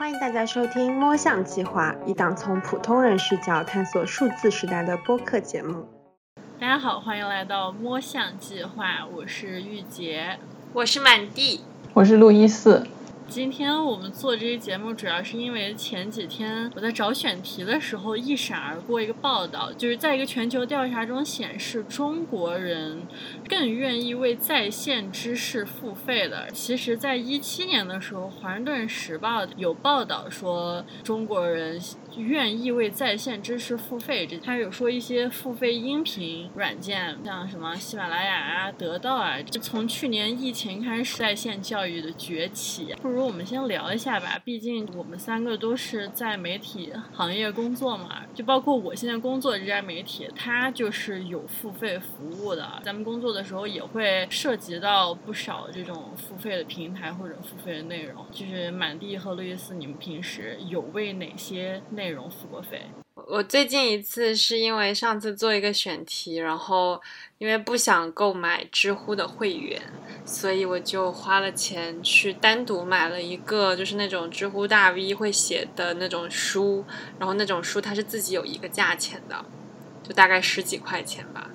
欢迎大家收听《摸象计划》，一档从普通人视角探索数字时代的播客节目。大家好，欢迎来到摸象计划，我是玉洁，我是满地，我是路易斯。今天我们做这个节目，主要是因为前几天我在找选题的时候，一闪而过一个报道，就是在一个全球调查中显示，中国人更愿意为在线知识付费的。其实，在一七年的时候，《华盛顿时报》有报道说，中国人。愿意为在线知识付费，这他有说一些付费音频软件，像什么喜马拉雅啊、得到啊，就从去年疫情开始，在线教育的崛起。不我们先聊一下吧，毕竟我们三个都是在媒体行业工作嘛，就包括我现在工作这家媒体，它就是有付费服务的。咱们工作的时候也会涉及到不少这种付费的平台或者付费的内容。就是满地和路易斯，你们平时有为哪些？内容付过费，我最近一次是因为上次做一个选题，然后因为不想购买知乎的会员，所以我就花了钱去单独买了一个，就是那种知乎大 V 会写的那种书，然后那种书它是自己有一个价钱的，就大概十几块钱吧。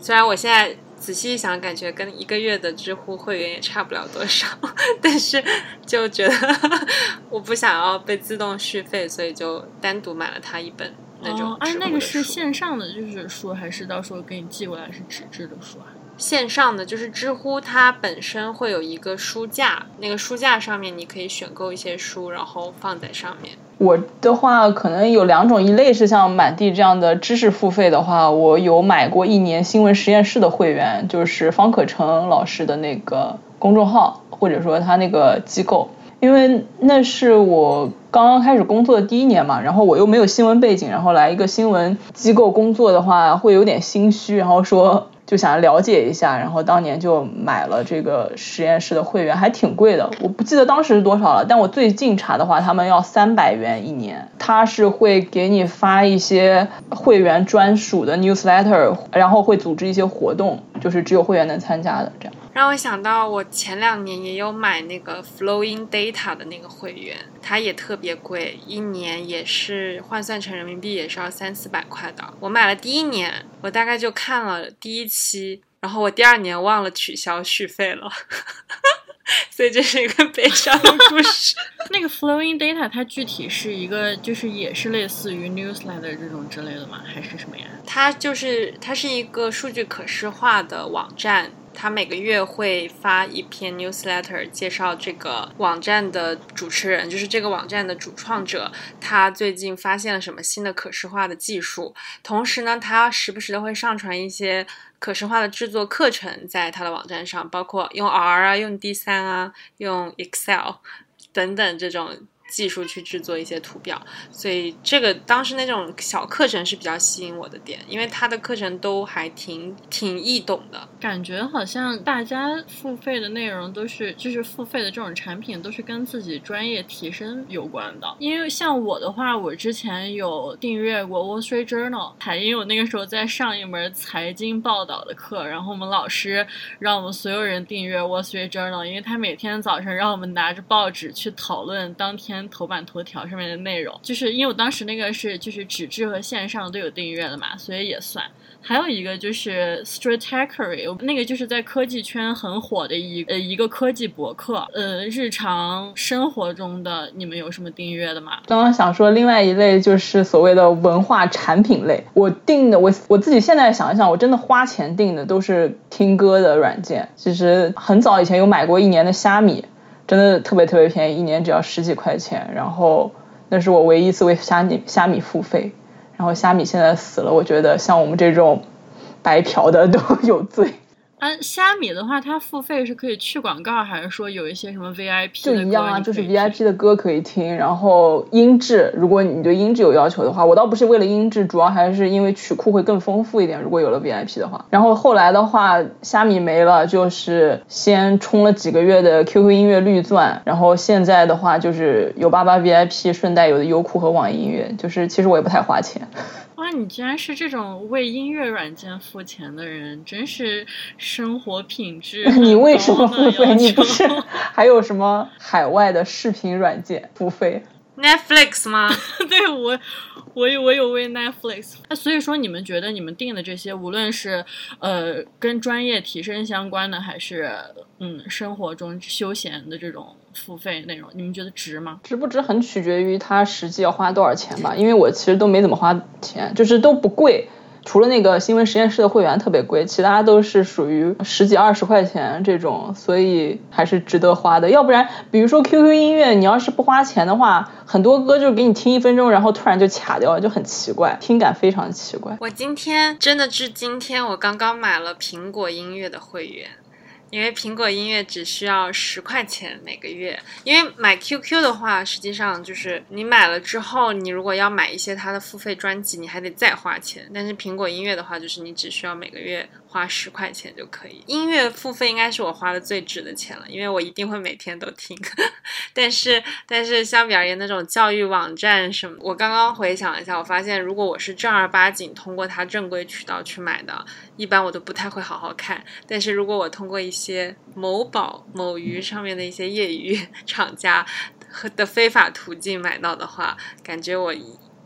虽然我现在。仔细一想，感觉跟一个月的知乎会员也差不了多少，但是就觉得 我不想要被自动续费，所以就单独买了它一本那种。哎，那个是线上的就是书，还是到时候给你寄过来是纸质的书啊？线上的就是知乎，它本身会有一个书架，那个书架上面你可以选购一些书，然后放在上面。我的话可能有两种，一类是像满地这样的知识付费的话，我有买过一年新闻实验室的会员，就是方可成老师的那个公众号，或者说他那个机构，因为那是我刚刚开始工作的第一年嘛，然后我又没有新闻背景，然后来一个新闻机构工作的话，会有点心虚，然后说。就想了解一下，然后当年就买了这个实验室的会员，还挺贵的，我不记得当时是多少了。但我最近查的话，他们要三百元一年。他是会给你发一些会员专属的 newsletter，然后会组织一些活动，就是只有会员能参加的这样。让我想到，我前两年也有买那个 Flowing Data 的那个会员，它也特别贵，一年也是换算成人民币也是要三四百块的。我买了第一年，我大概就看了第一期，然后我第二年忘了取消续费了，所以这是一个悲伤的故事。那个 Flowing Data 它具体是一个，就是也是类似于 Newsletter 这种之类的吗？还是什么呀？它就是它是一个数据可视化的网站。他每个月会发一篇 newsletter，介绍这个网站的主持人，就是这个网站的主创者，他最近发现了什么新的可视化的技术。同时呢，他时不时的会上传一些可视化的制作课程在他的网站上，包括用 R 啊，用 D 三啊，用 Excel 等等这种。技术去制作一些图表，所以这个当时那种小课程是比较吸引我的点，因为他的课程都还挺挺易懂的。感觉好像大家付费的内容都是，就是付费的这种产品都是跟自己专业提升有关的。因为像我的话，我之前有订阅过 Wall Street Journal，还因为我那个时候在上一门财经报道的课，然后我们老师让我们所有人订阅 Wall Street Journal，因为他每天早上让我们拿着报纸去讨论当天。头版头条上面的内容，就是因为我当时那个是就是纸质和线上都有订阅的嘛，所以也算。还有一个就是 Stratechery，那个就是在科技圈很火的一呃一个科技博客。呃，日常生活中的你们有什么订阅的吗？刚刚想说另外一类就是所谓的文化产品类，我订的我我自己现在想一想，我真的花钱订的都是听歌的软件。其实很早以前有买过一年的虾米。真的特别特别便宜，一年只要十几块钱。然后那是我唯一一次为虾米虾米付费。然后虾米现在死了，我觉得像我们这种白嫖的都 有罪。嗯，虾米的话，它付费是可以去广告，还是说有一些什么 VIP 就一样啊？就是 VIP 的歌可以听，然后音质，如果你对音质有要求的话，我倒不是为了音质，主要还是因为曲库会更丰富一点。如果有了 VIP 的话，然后后来的话，虾米没了，就是先充了几个月的 QQ 音乐绿钻，然后现在的话就是有八八 VIP，顺带有的优酷和网易音乐，就是其实我也不太花钱。哇，你居然是这种为音乐软件付钱的人，真是生活品质。你为什么付费？你不是还有什么海外的视频软件付费？Netflix 吗？对我，我有我有为 Netflix。那所以说，你们觉得你们定的这些，无论是呃跟专业提升相关的，还是嗯生活中休闲的这种付费内容，你们觉得值吗？值不值很取决于它实际要花多少钱吧。因为我其实都没怎么花钱，就是都不贵。除了那个新闻实验室的会员特别贵，其他都是属于十几二十块钱这种，所以还是值得花的。要不然，比如说 QQ 音乐，你要是不花钱的话，很多歌就是给你听一分钟，然后突然就卡掉了，就很奇怪，听感非常奇怪。我今天真的是今天，我刚刚买了苹果音乐的会员。因为苹果音乐只需要十块钱每个月，因为买 QQ 的话，实际上就是你买了之后，你如果要买一些它的付费专辑，你还得再花钱。但是苹果音乐的话，就是你只需要每个月花十块钱就可以。音乐付费应该是我花的最值的钱了，因为我一定会每天都听。但是，但是相比而言，那种教育网站什么，我刚刚回想了一下，我发现如果我是正儿八经通过它正规渠道去买的，一般我都不太会好好看。但是如果我通过一些些某宝、某鱼上面的一些业余 厂家和的非法途径买到的话，感觉我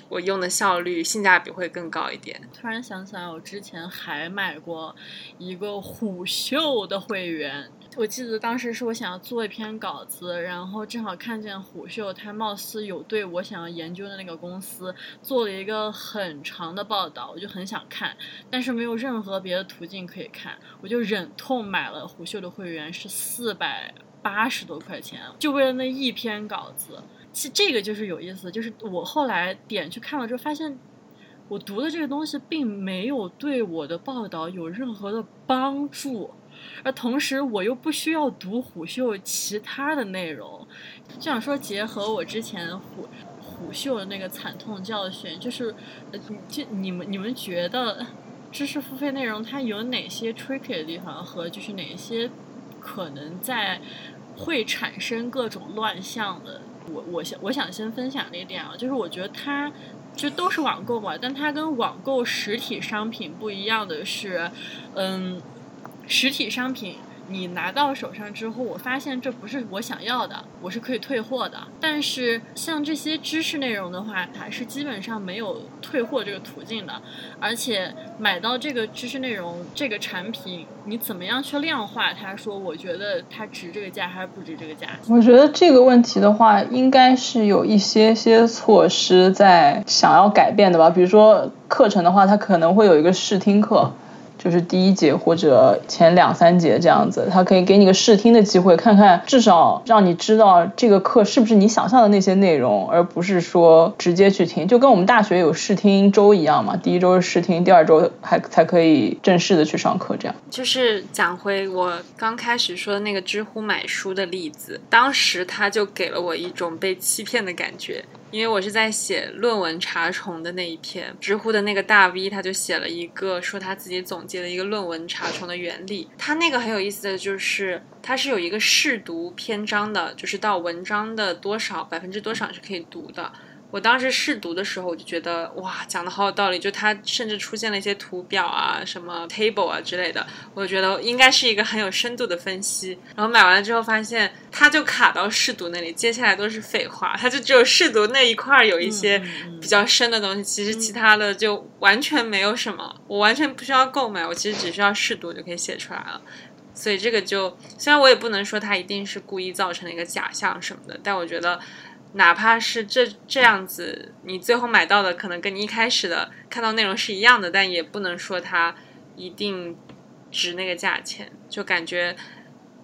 我用的效率、性价比会更高一点。突然想起来，我之前还买过一个虎嗅的会员。我记得当时是我想要做一篇稿子，然后正好看见虎嗅，它貌似有对我想要研究的那个公司做了一个很长的报道，我就很想看，但是没有任何别的途径可以看，我就忍痛买了虎嗅的会员，是四百八十多块钱，就为了那一篇稿子。其这个就是有意思，就是我后来点去看了之后，发现我读的这个东西并没有对我的报道有任何的帮助。而同时，我又不需要读虎嗅其他的内容，就想说结合我之前虎虎嗅的那个惨痛教训，就是，呃，就你们你们觉得知识付费内容它有哪些 tricky 的地方，和就是哪些可能在会产生各种乱象的？我我想我想先分享一点啊，就是我觉得它就都是网购嘛，但它跟网购实体商品不一样的是，嗯。实体商品你拿到手上之后，我发现这不是我想要的，我是可以退货的。但是像这些知识内容的话，它是基本上没有退货这个途径的。而且买到这个知识内容这个产品，你怎么样去量化它？说我觉得它值这个价还是不值这个价？我觉得这个问题的话，应该是有一些些措施在想要改变的吧。比如说课程的话，它可能会有一个试听课。就是第一节或者前两三节这样子，他可以给你个试听的机会，看看至少让你知道这个课是不是你想象的那些内容，而不是说直接去听，就跟我们大学有试听周一样嘛。第一周是试听，第二周还才可以正式的去上课，这样。就是讲回我刚开始说的那个知乎买书的例子，当时他就给了我一种被欺骗的感觉。因为我是在写论文查重的那一篇，知乎的那个大 V 他就写了一个说他自己总结的一个论文查重的原理。他那个很有意思的就是，他是有一个试读篇章的，就是到文章的多少百分之多少是可以读的。我当时试读的时候，我就觉得哇，讲的好有道理。就它甚至出现了一些图表啊，什么 table 啊之类的，我觉得应该是一个很有深度的分析。然后买完了之后，发现它就卡到试读那里，接下来都是废话，它就只有试读那一块儿有一些比较深的东西，其实其他的就完全没有什么。我完全不需要购买，我其实只需要试读就可以写出来了。所以这个就虽然我也不能说它一定是故意造成了一个假象什么的，但我觉得。哪怕是这这样子，你最后买到的可能跟你一开始的看到内容是一样的，但也不能说它一定值那个价钱，就感觉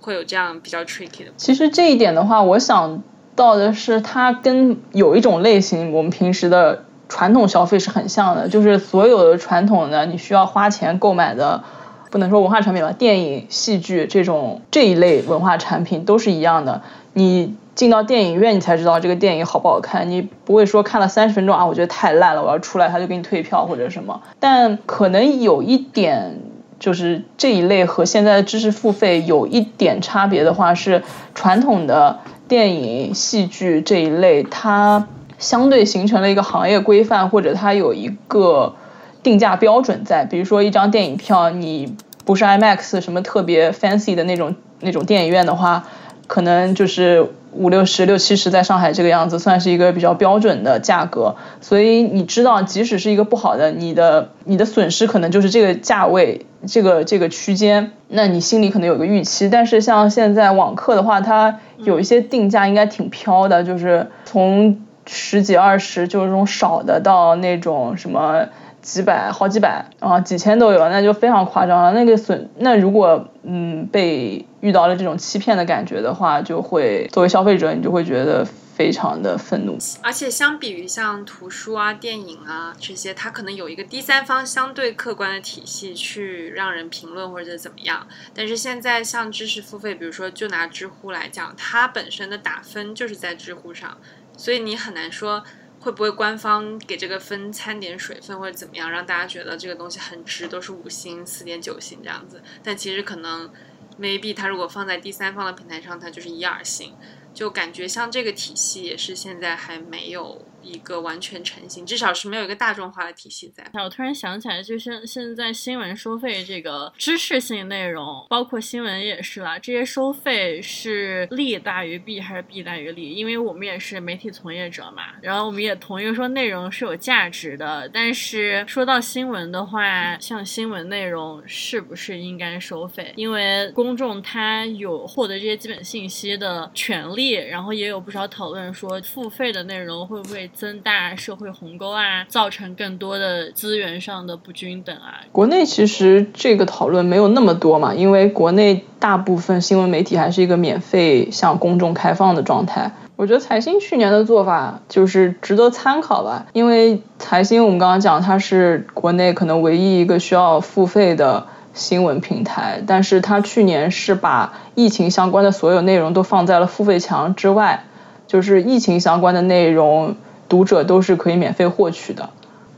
会有这样比较 tricky 的。其实这一点的话，我想到的是，它跟有一种类型，我们平时的传统消费是很像的，就是所有的传统的你需要花钱购买的，不能说文化产品吧，电影、戏剧这种这一类文化产品都是一样的，你。进到电影院，你才知道这个电影好不好看。你不会说看了三十分钟啊，我觉得太烂了，我要出来，他就给你退票或者什么。但可能有一点，就是这一类和现在的知识付费有一点差别的话，是传统的电影、戏剧这一类，它相对形成了一个行业规范，或者它有一个定价标准在。比如说一张电影票，你不是 IMAX 什么特别 fancy 的那种那种电影院的话。可能就是五六十、六七十，在上海这个样子，算是一个比较标准的价格。所以你知道，即使是一个不好的，你的你的损失可能就是这个价位，这个这个区间，那你心里可能有个预期。但是像现在网课的话，它有一些定价应该挺飘的，就是从十几二十，就是这种少的，到那种什么。几百、好几百啊，几千都有，那就非常夸张了。那个损，那如果嗯被遇到了这种欺骗的感觉的话，就会作为消费者，你就会觉得非常的愤怒。而且相比于像图书啊、电影啊这些，它可能有一个第三方相对客观的体系去让人评论或者怎么样。但是现在像知识付费，比如说就拿知乎来讲，它本身的打分就是在知乎上，所以你很难说。会不会官方给这个分掺点水分或者怎么样，让大家觉得这个东西很值，都是五星、四点九星这样子？但其实可能，maybe 它如果放在第三方的平台上，它就是一二星。就感觉像这个体系也是现在还没有一个完全成型，至少是没有一个大众化的体系在。那我突然想起来，就像现在新闻收费这个知识性内容，包括新闻也是啦，这些收费是利大于弊还是弊大于利？因为我们也是媒体从业者嘛，然后我们也同意说内容是有价值的。但是说到新闻的话，像新闻内容是不是应该收费？因为公众他有获得这些基本信息的权利。然后也有不少讨论说，付费的内容会不会增大社会鸿沟啊，造成更多的资源上的不均等啊？国内其实这个讨论没有那么多嘛，因为国内大部分新闻媒体还是一个免费向公众开放的状态。我觉得财新去年的做法就是值得参考吧，因为财新我们刚刚讲它是国内可能唯一一个需要付费的。新闻平台，但是它去年是把疫情相关的所有内容都放在了付费墙之外，就是疫情相关的内容，读者都是可以免费获取的。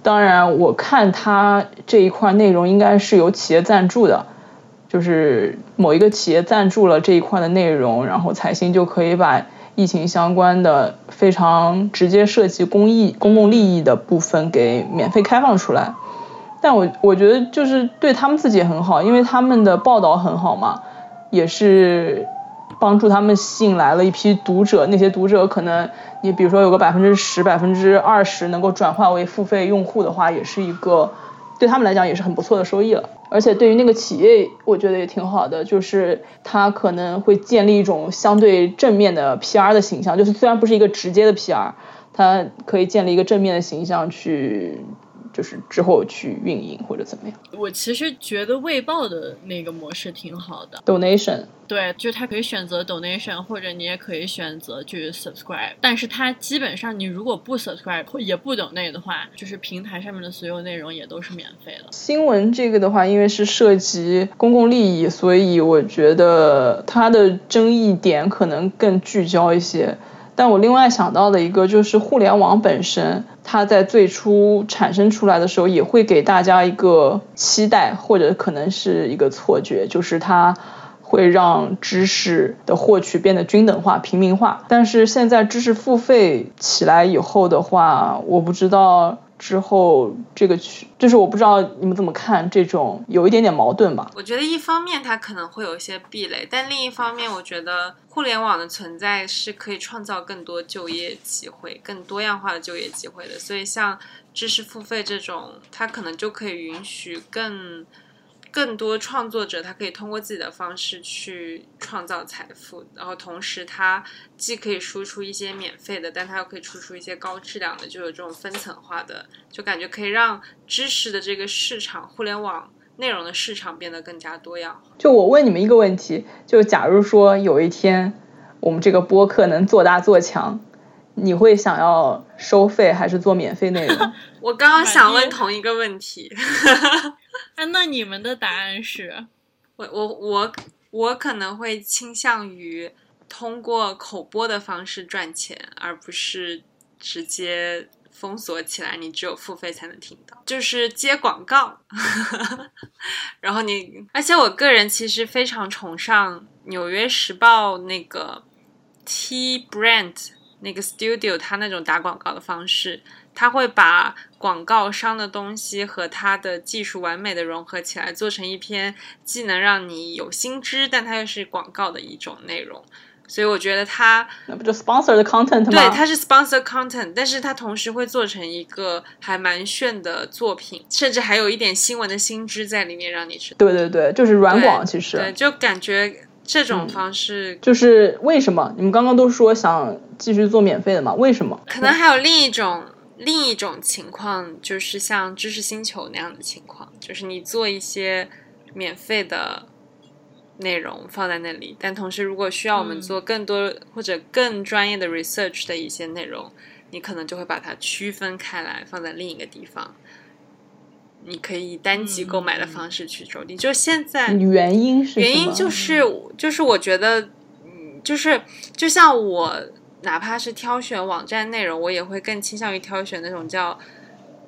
当然，我看他这一块内容应该是有企业赞助的，就是某一个企业赞助了这一块的内容，然后财新就可以把疫情相关的非常直接涉及公益、公共利益的部分给免费开放出来。但我我觉得就是对他们自己很好，因为他们的报道很好嘛，也是帮助他们吸引来了一批读者。那些读者可能你比如说有个百分之十、百分之二十能够转化为付费用户的话，也是一个对他们来讲也是很不错的收益了。而且对于那个企业，我觉得也挺好的，就是他可能会建立一种相对正面的 PR 的形象，就是虽然不是一个直接的 PR，它可以建立一个正面的形象去。就是之后去运营或者怎么样？我其实觉得卫报的那个模式挺好的，donation。对，就是它可以选择 donation，或者你也可以选择去 subscribe。但是它基本上你如果不 subscribe 或也不 donate 的话，就是平台上面的所有内容也都是免费的。新闻这个的话，因为是涉及公共利益，所以我觉得它的争议点可能更聚焦一些。但我另外想到的一个就是互联网本身，它在最初产生出来的时候，也会给大家一个期待，或者可能是一个错觉，就是它会让知识的获取变得均等化、平民化。但是现在知识付费起来以后的话，我不知道。之后，这个区就是我不知道你们怎么看这种有一点点矛盾吧。我觉得一方面它可能会有一些壁垒，但另一方面，我觉得互联网的存在是可以创造更多就业机会、更多样化的就业机会的。所以，像知识付费这种，它可能就可以允许更。更多创作者，他可以通过自己的方式去创造财富，然后同时他既可以输出一些免费的，但他又可以输出一些高质量的，就有这种分层化的，就感觉可以让知识的这个市场，互联网内容的市场变得更加多样化。就我问你们一个问题，就假如说有一天我们这个播客能做大做强，你会想要收费还是做免费内容？我刚刚想问同一个问题。哎，那你们的答案是？我我我我可能会倾向于通过口播的方式赚钱，而不是直接封锁起来，你只有付费才能听到，就是接广告。然后你，而且我个人其实非常崇尚《纽约时报》那个 T Brand 那个 Studio，它那种打广告的方式。他会把广告商的东西和他的技术完美的融合起来，做成一篇既能让你有新知，但它又是广告的一种内容。所以我觉得它那不就 sponsor 的 content 吗？对它是 sponsor content，但是它同时会做成一个还蛮炫的作品，甚至还有一点新闻的新知在里面，让你知道。对对对，就是软广，其实对，实就感觉这种方式就是为什么你们刚刚都说想继续做免费的嘛？为什么？可能还有另一种另一种情况，就是像知识星球那样的情况，就是你做一些免费的内容放在那里，但同时如果需要我们嗯做更多、或者更专业的 research 的一些内容，你可能就会把它区分开来，放在另一个地方。你可以以单集购买的方式去收听，就现在原因是原因就是就是我觉得，嗯，就是就像我哪怕是挑选网站内容，我也会更倾向于挑选那种叫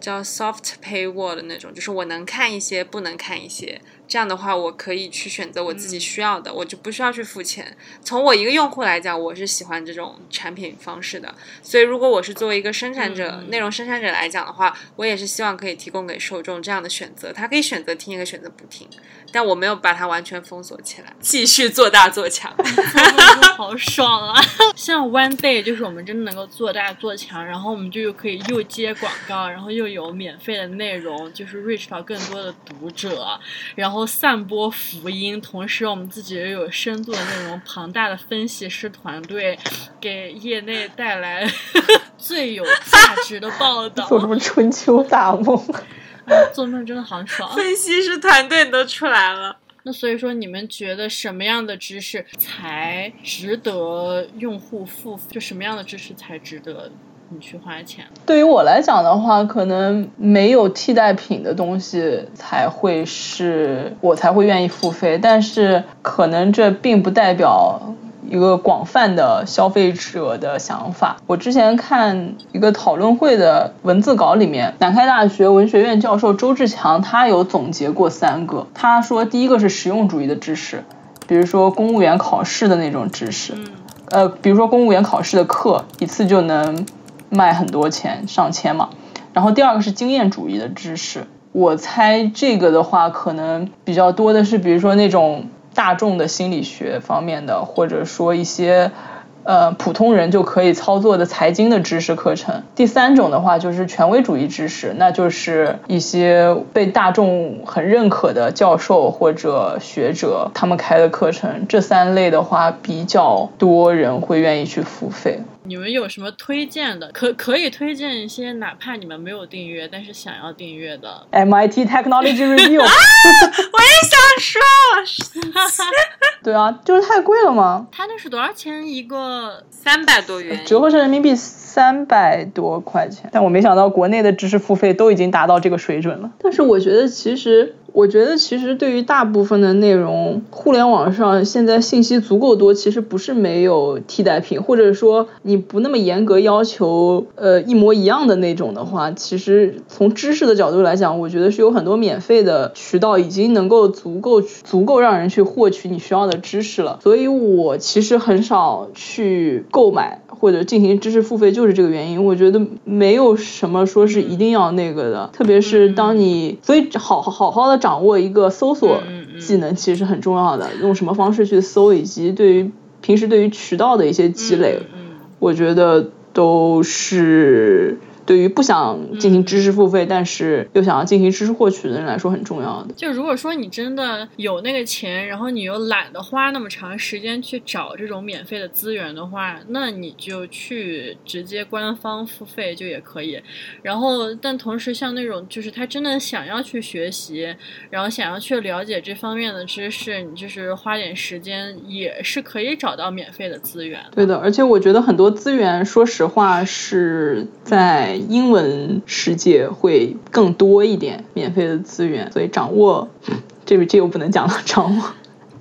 叫 soft paywall 的那种，就是我能看一些，不能看一些。这样的话，我可以去选择我自己需要的，我就不需要去付钱。从我一个用户来讲，我是喜欢这种产品方式的。所以，如果我是作为一个生产者、嗯内容生产者来讲的话，我也是希望可以提供给受众这样的选择，他可以选择听，也可以选择不听。但我没有把它完全封锁起来，继续做大做强。好爽啊！像 One Day 就是我们真的能够做大做强，然后我们就又可以又接广告，然后又有免费的内容，就是 reach 到更多的读者，然后散播福音，同时我们自己也有深度的内容，庞大的分析师团队，给业内带来 最有价值的报道。做什么春秋大梦？做梦真的好爽。分析师团队都出来了。那所以说，你们觉得什么样的知识才值得用户付费？就什么样的知识才值得你去花钱？对于我来讲的话，可能没有替代品的东西才会是我才会愿意付费，但是可能这并不代表一个广泛的消费者的想法。我之前看一个讨论会的文字稿里面，南开大学文学院教授周志强他有总结过三个，他说第一个是实用主义的知识，比如说公务员考试的那种知识，嗯呃，比如说公务员考试的课，一次就能卖很多钱，上千嘛。然后第二个是经验主义的知识，我猜这个的话，可能比较多的是，比如说那种大众的心理学方面的，或者说一些呃普通人就可以操作的财经的知识课程。第三种的话就是权威主义知识，那就是一些被大众很认可的教授或者学者他们开的课程。这三类的话，比较多人会愿意去付费。你们有什么推荐的？可可以推荐一些，哪怕你们没有订阅，但是想要订阅的。MIT Technology Review，我也想说，对啊，就是太贵了嘛，它那是多少钱一个？三百多元，折合成人民币三百多块钱。但我没想到国内的知识付费都已经达到这个水准了。但是我觉得其实。我觉得其实对于大部分的内容，互联网上现在信息足够多，其实不是没有替代品，或者说你不那么严格要求呃一模一样的那种的话，其实从知识的角度来讲，我觉得是有很多免费的渠道已经能够足够足够让人去获取你需要的知识了。所以我其实很少去购买或者进行知识付费，就是这个原因。我觉得没有什么说是一定要那个的，特别是当你所以好好好好的。掌握一个搜索技能其实是很重要的，用什么方式去搜，以及对于平时对于渠道的一些积累，我觉得都是对于不想进行知识付费，但是又想要进行知识获取的人来说很重要的。就如果说你真的有那个钱，然后你又懒得花那么长时间去找这种免费的资源的话，那你就去直接官方付费就也可以。然后，但同时像那种就是他真的想要去学习，然后想要去了解这方面的知识，你就是花点时间也是可以找到免费的资源。对的，而且我觉得很多资源，说实话是在英文世界会更多一点免费的资源，所以掌握这个这又不能讲了，掌握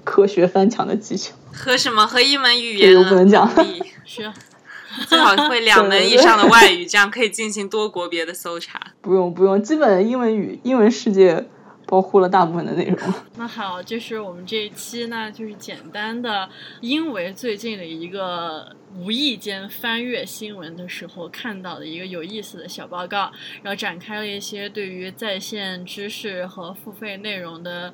科学翻墙的技巧和什么和一门语言又不能讲是。最好会两门以上的外语，这样可以进行多国别的搜查。不用不用，基本英文语英文世界包括了大部分的内容。那好，就是我们这一期呢，就是简单的因为最近的一个无意间翻阅新闻的时候看到的一个有意思的小报告，然后展开了一些对于在线知识和付费内容的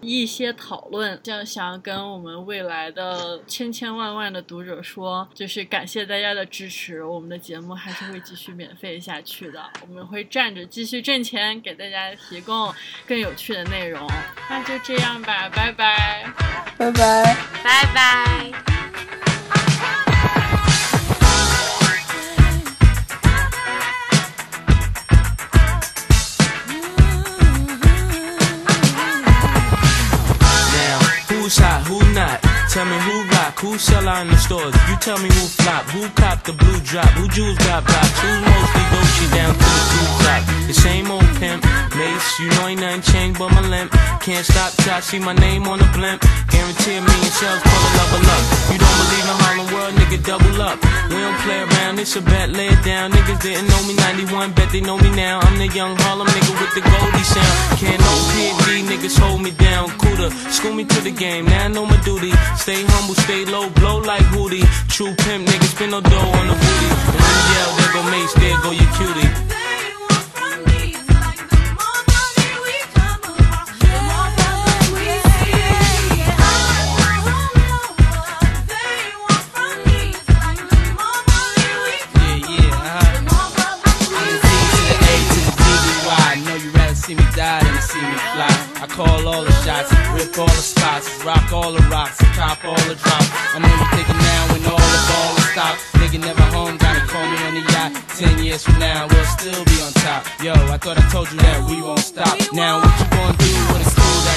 一些讨论。这样想要跟我们未来的千千万万的读者说，就是感谢大家的支持，我们的节目还是会继续免费下去的，我们会站着继续挣钱，给大家提供更有趣的内容。那就这样吧，拜拜，拜拜，拜拜。Tell me who rock, who sell out in the stores. You tell me who flop, who cop the blue drop, who jewels got blocks, who's mostly Gucci down to the two top. The same old pimp, you know ain't nothing changed but my limp. Can't stop till I see my name on the blimp. Guarantee a million shells, pull a level up. You don't believe in Harlem World, nigga, double up. We don't play around, it's a bet, lay it down. Niggas didn't know me 91, bet they know me now. I'm the young Harlem nigga with the Goldie sound. Can't no PD, niggas hold me down. Cooler, school me to the game, now I know my duty. Stay humble, stay low, blow like Hootie. True pimp, niggas spin no dough on the booty. And when yell, there go Mace, there go your cutie. Call all the shots, rip all the spots, rock all the rocks, cop all the drops. I know you thinking now when all the ball is stopped. Nigga never home, gotta call me on the yacht. Ten years from now, we'll still be on top. Yo, I thought I told you that we won't stop. Now what you gonna do when it's?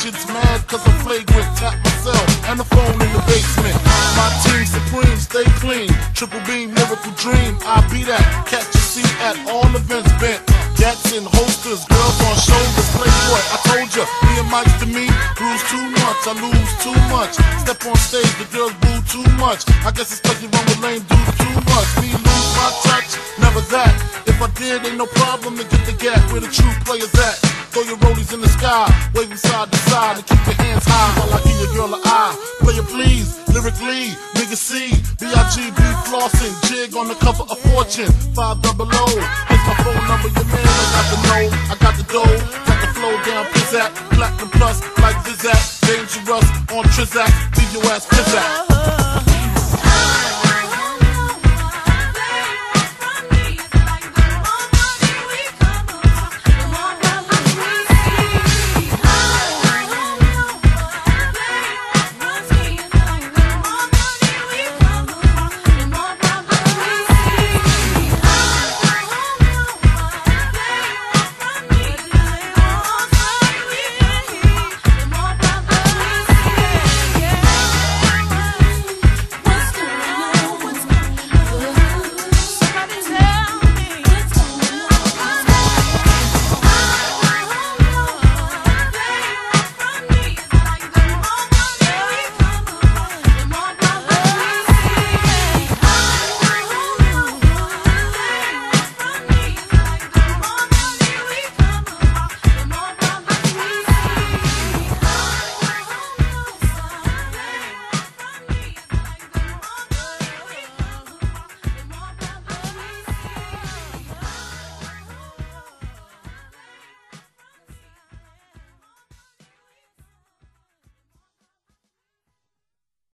Agents mad cause I'm flagrant. Tap myself and the phone in the basement. My team supreme, stay clean. Triple beam, miracle dream. I be that. Catch a seat at all events bent. Gats in holsters, girls on shoulders. Playboy, I told ya. Me and Mike's to me. Bruise too much, I lose too much. Step on stage, the girls boo too much. I guess it's cause you run with lame dudes Player please, lyrically, nigga C, B-I-G-B flossing, jig on the cover of Fortune, five double O. Here's my phone number, your man, I got the know, I got the dough, got the flow down, pizzazz, platinum plus, like Zizak, dangerous on Trizak, leave your ass pizzazz.